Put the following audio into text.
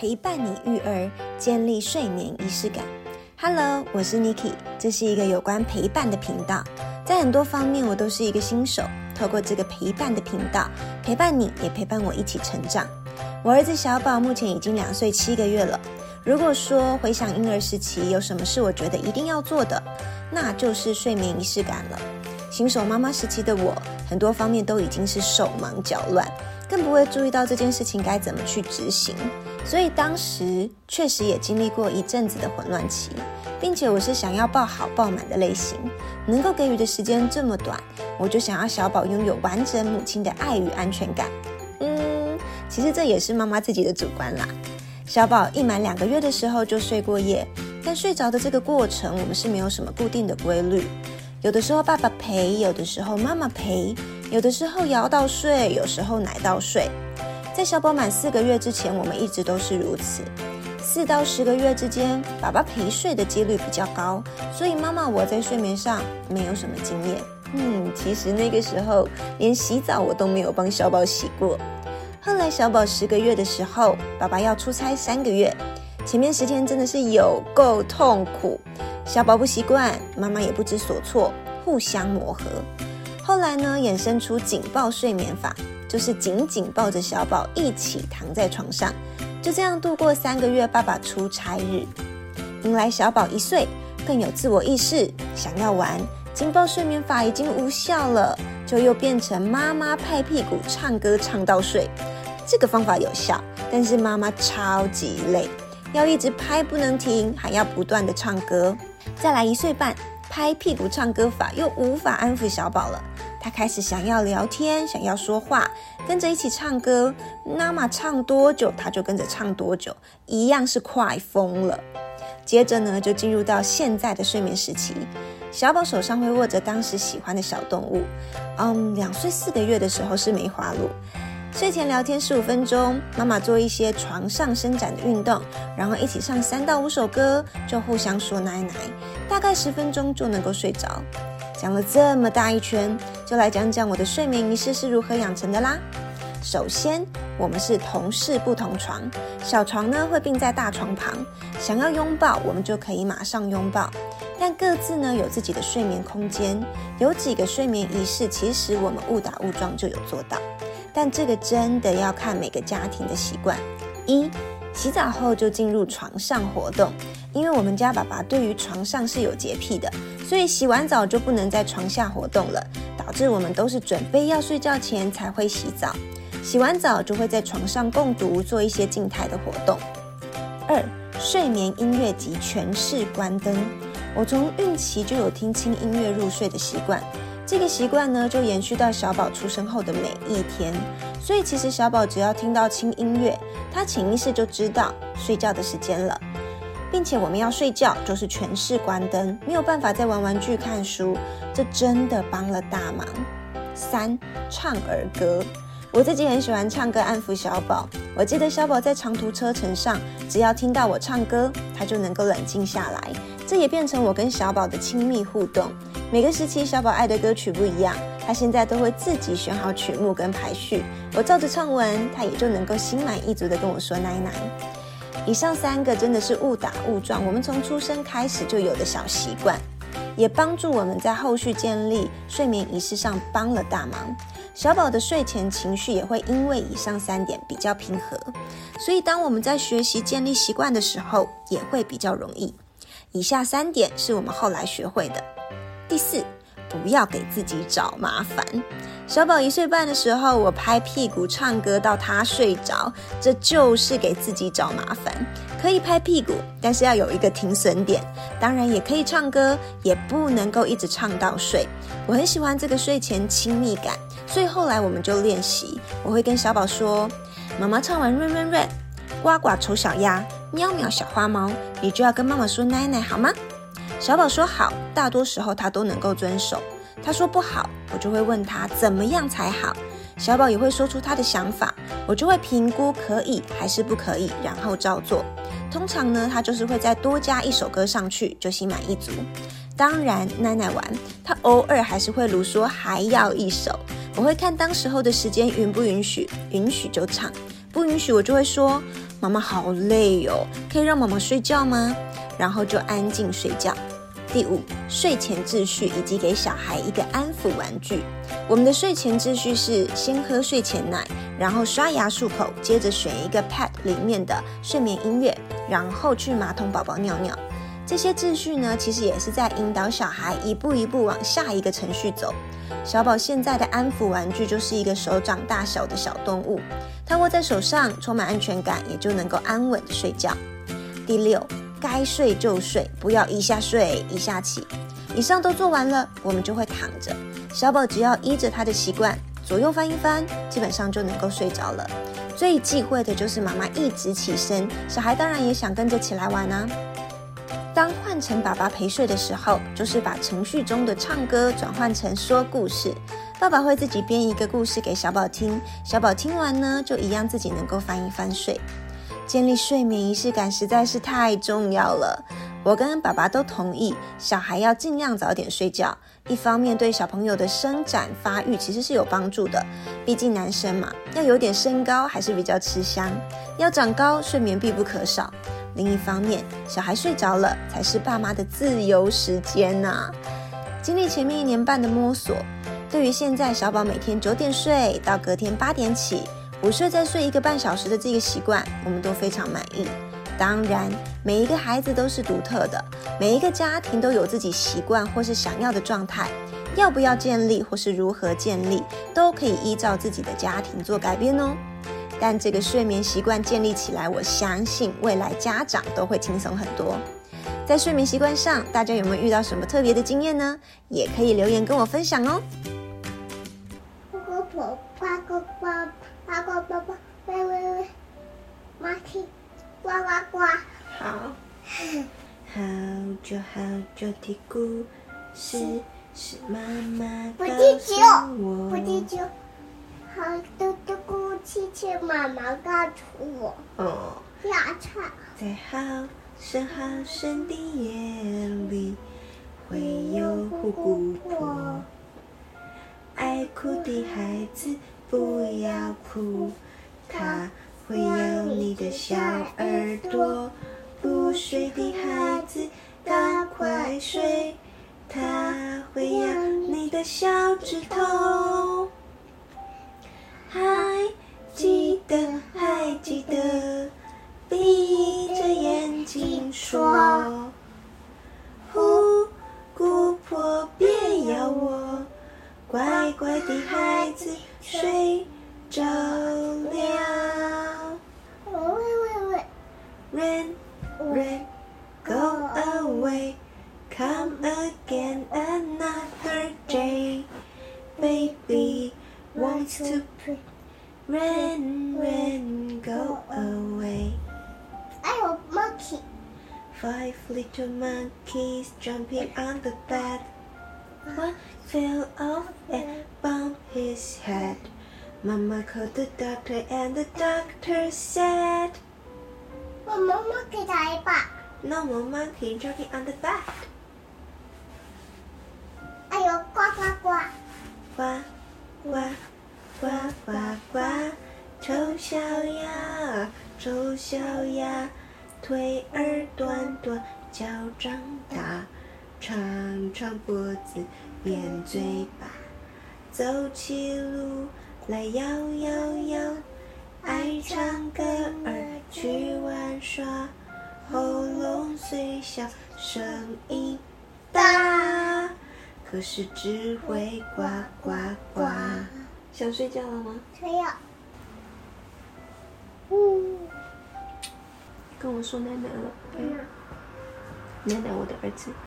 陪伴你育儿，建立睡眠仪式感。Hello，我是 Niki，这是一个有关陪伴的频道。在很多方面，我都是一个新手。透过这个陪伴的频道，陪伴你也陪伴我一起成长。我儿子小宝目前已经两岁七个月了。如果说回想婴儿时期有什么是我觉得一定要做的，那就是睡眠仪式感了。新手妈妈时期的我，很多方面都已经是手忙脚乱。更不会注意到这件事情该怎么去执行，所以当时确实也经历过一阵子的混乱期，并且我是想要抱好抱满的类型，能够给予的时间这么短，我就想要小宝拥有完整母亲的爱与安全感。嗯，其实这也是妈妈自己的主观啦。小宝一满两个月的时候就睡过夜，但睡着的这个过程，我们是没有什么固定的规律，有的时候爸爸陪，有的时候妈妈陪。有的时候摇到睡，有时候奶到睡。在小宝满四个月之前，我们一直都是如此。四到十个月之间，爸爸陪睡的几率比较高，所以妈妈我在睡眠上没有什么经验。嗯，其实那个时候连洗澡我都没有帮小宝洗过。后来小宝十个月的时候，爸爸要出差三个月，前面十天真的是有够痛苦，小宝不习惯，妈妈也不知所措，互相磨合。后来呢，衍生出紧抱睡眠法，就是紧紧抱着小宝一起躺在床上，就这样度过三个月爸爸出差日。迎来小宝一岁，更有自我意识，想要玩，紧抱睡眠法已经无效了，就又变成妈妈拍屁股唱歌唱到睡。这个方法有效，但是妈妈超级累，要一直拍不能停，还要不断的唱歌。再来一岁半。拍屁股唱歌法又无法安抚小宝了，他开始想要聊天，想要说话，跟着一起唱歌。妈妈唱多久，他就跟着唱多久，一样是快疯了。接着呢，就进入到现在的睡眠时期，小宝手上会握着当时喜欢的小动物。嗯，两岁四个月的时候是梅花鹿。睡前聊天十五分钟，妈妈做一些床上伸展的运动，然后一起唱三到五首歌，就互相说奶奶，大概十分钟就能够睡着。讲了这么大一圈，就来讲讲我的睡眠仪式是如何养成的啦。首先，我们是同室不同床，小床呢会并在大床旁，想要拥抱我们就可以马上拥抱，但各自呢有自己的睡眠空间。有几个睡眠仪式，其实我们误打误撞就有做到。但这个真的要看每个家庭的习惯。一，洗澡后就进入床上活动，因为我们家爸爸对于床上是有洁癖的，所以洗完澡就不能在床下活动了，导致我们都是准备要睡觉前才会洗澡，洗完澡就会在床上共读，做一些静态的活动。二，睡眠音乐及全室关灯。我从孕期就有听轻音乐入睡的习惯。这个习惯呢，就延续到小宝出生后的每一天。所以其实小宝只要听到轻音乐，他潜意识就知道睡觉的时间了，并且我们要睡觉就是全室关灯，没有办法再玩玩具、看书，这真的帮了大忙。三唱儿歌，我自己很喜欢唱歌安抚小宝。我记得小宝在长途车程上，只要听到我唱歌，他就能够冷静下来，这也变成我跟小宝的亲密互动。每个时期小宝爱的歌曲不一样，他现在都会自己选好曲目跟排序，我照着唱完，他也就能够心满意足的跟我说奶奶。以上三个真的是误打误撞，我们从出生开始就有的小习惯，也帮助我们在后续建立睡眠仪式上帮了大忙。小宝的睡前情绪也会因为以上三点比较平和，所以当我们在学习建立习惯的时候，也会比较容易。以下三点是我们后来学会的。第四，不要给自己找麻烦。小宝一岁半的时候，我拍屁股唱歌到他睡着，这就是给自己找麻烦。可以拍屁股，但是要有一个停损点。当然也可以唱歌，也不能够一直唱到睡。我很喜欢这个睡前亲密感，所以后来我们就练习。我会跟小宝说：“妈妈唱完 run run run，呱呱丑小鸭，喵喵小花猫，你就要跟妈妈说奶奶好吗？”小宝说好，大多时候他都能够遵守。他说不好，我就会问他怎么样才好。小宝也会说出他的想法，我就会评估可以还是不可以，然后照做。通常呢，他就是会再多加一首歌上去，就心满意足。当然，奶奶玩，他偶尔还是会如说还要一首。我会看当时候的时间允不允许，允许就唱，不允许我就会说妈妈好累哦，可以让妈妈睡觉吗？然后就安静睡觉。第五，睡前秩序以及给小孩一个安抚玩具。我们的睡前秩序是先喝睡前奶，然后刷牙漱口，接着选一个 Pad 里面的睡眠音乐，然后去马桶宝宝尿尿。这些秩序呢，其实也是在引导小孩一步一步往下一个程序走。小宝现在的安抚玩具就是一个手掌大小的小动物，它握在手上，充满安全感，也就能够安稳的睡觉。第六。该睡就睡，不要一下睡一下起。以上都做完了，我们就会躺着。小宝只要依着他的习惯，左右翻一翻，基本上就能够睡着了。最忌讳的就是妈妈一直起身，小孩当然也想跟着起来玩啊。当换成爸爸陪睡的时候，就是把程序中的唱歌转换成说故事。爸爸会自己编一个故事给小宝听，小宝听完呢，就一样自己能够翻一翻睡。建立睡眠仪式感实在是太重要了。我跟爸爸都同意，小孩要尽量早点睡觉。一方面对小朋友的伸展发育其实是有帮助的，毕竟男生嘛，要有点身高还是比较吃香。要长高，睡眠必不可少。另一方面，小孩睡着了，才是爸妈的自由时间呐。经历前面一年半的摸索，对于现在小宝每天九点睡到隔天八点起。午睡再睡一个半小时的这个习惯，我们都非常满意。当然，每一个孩子都是独特的，每一个家庭都有自己习惯或是想要的状态。要不要建立或是如何建立，都可以依照自己的家庭做改变哦。但这个睡眠习惯建立起来，我相信未来家长都会轻松很多。在睡眠习惯上，大家有没有遇到什么特别的经验呢？也可以留言跟我分享哦。呱呱呱。好。好久好久的故事是妈妈告诉我。不记住，好多的故事是妈妈告诉我。哦。下场。在好深好深的夜里，会有虎姑婆。爱哭的孩子。不要哭，他会咬你的小耳朵。不睡的孩子，赶快睡，他会咬你的小指头。还记得，还记得，闭着眼睛说。呼，姑婆别咬我，乖乖的孩子。睡着了。Rain, rain, go away. Come again another day. Baby wants to play. Rain, rain, go away. I want monkey. Five little monkeys jumping on the bed. One fell off and bumped his head. Mama called the doctor, and the doctor said. 我妈妈给他一把。那我们可以照片 on the back。哎呦，呱呱呱！呱呱呱呱呱！丑小鸭，丑小鸭，腿儿短短，脚长大，长长脖子，扁嘴巴，走起路来摇摇摇。爱唱歌儿去玩耍，喉咙虽小，声音大，可是只会呱呱呱。想睡觉了吗？睡要。呜，跟我说奶奶了。奶奶，我的儿子。